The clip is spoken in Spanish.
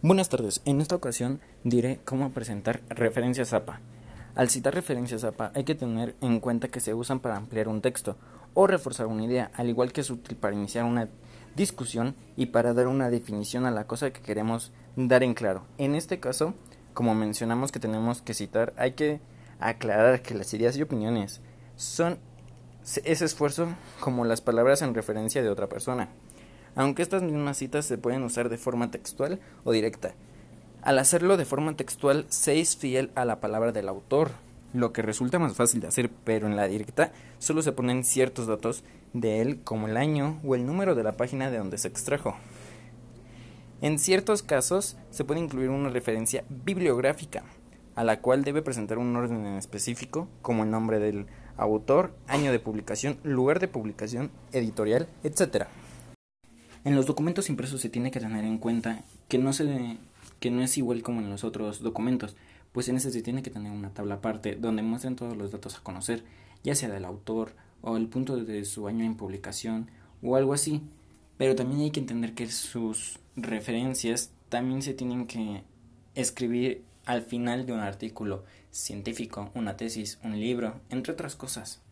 Buenas tardes, en esta ocasión diré cómo presentar referencias APA. Al citar referencias APA hay que tener en cuenta que se usan para ampliar un texto o reforzar una idea, al igual que es útil para iniciar una discusión y para dar una definición a la cosa que queremos dar en claro. En este caso, como mencionamos que tenemos que citar, hay que aclarar que las ideas y opiniones son ese esfuerzo como las palabras en referencia de otra persona aunque estas mismas citas se pueden usar de forma textual o directa. Al hacerlo de forma textual, se es fiel a la palabra del autor, lo que resulta más fácil de hacer, pero en la directa solo se ponen ciertos datos de él, como el año o el número de la página de donde se extrajo. En ciertos casos se puede incluir una referencia bibliográfica, a la cual debe presentar un orden en específico, como el nombre del autor, año de publicación, lugar de publicación, editorial, etc. En los documentos impresos se tiene que tener en cuenta que no, se, que no es igual como en los otros documentos, pues en ese se tiene que tener una tabla aparte donde muestren todos los datos a conocer, ya sea del autor o el punto de su año en publicación o algo así. Pero también hay que entender que sus referencias también se tienen que escribir al final de un artículo científico, una tesis, un libro, entre otras cosas.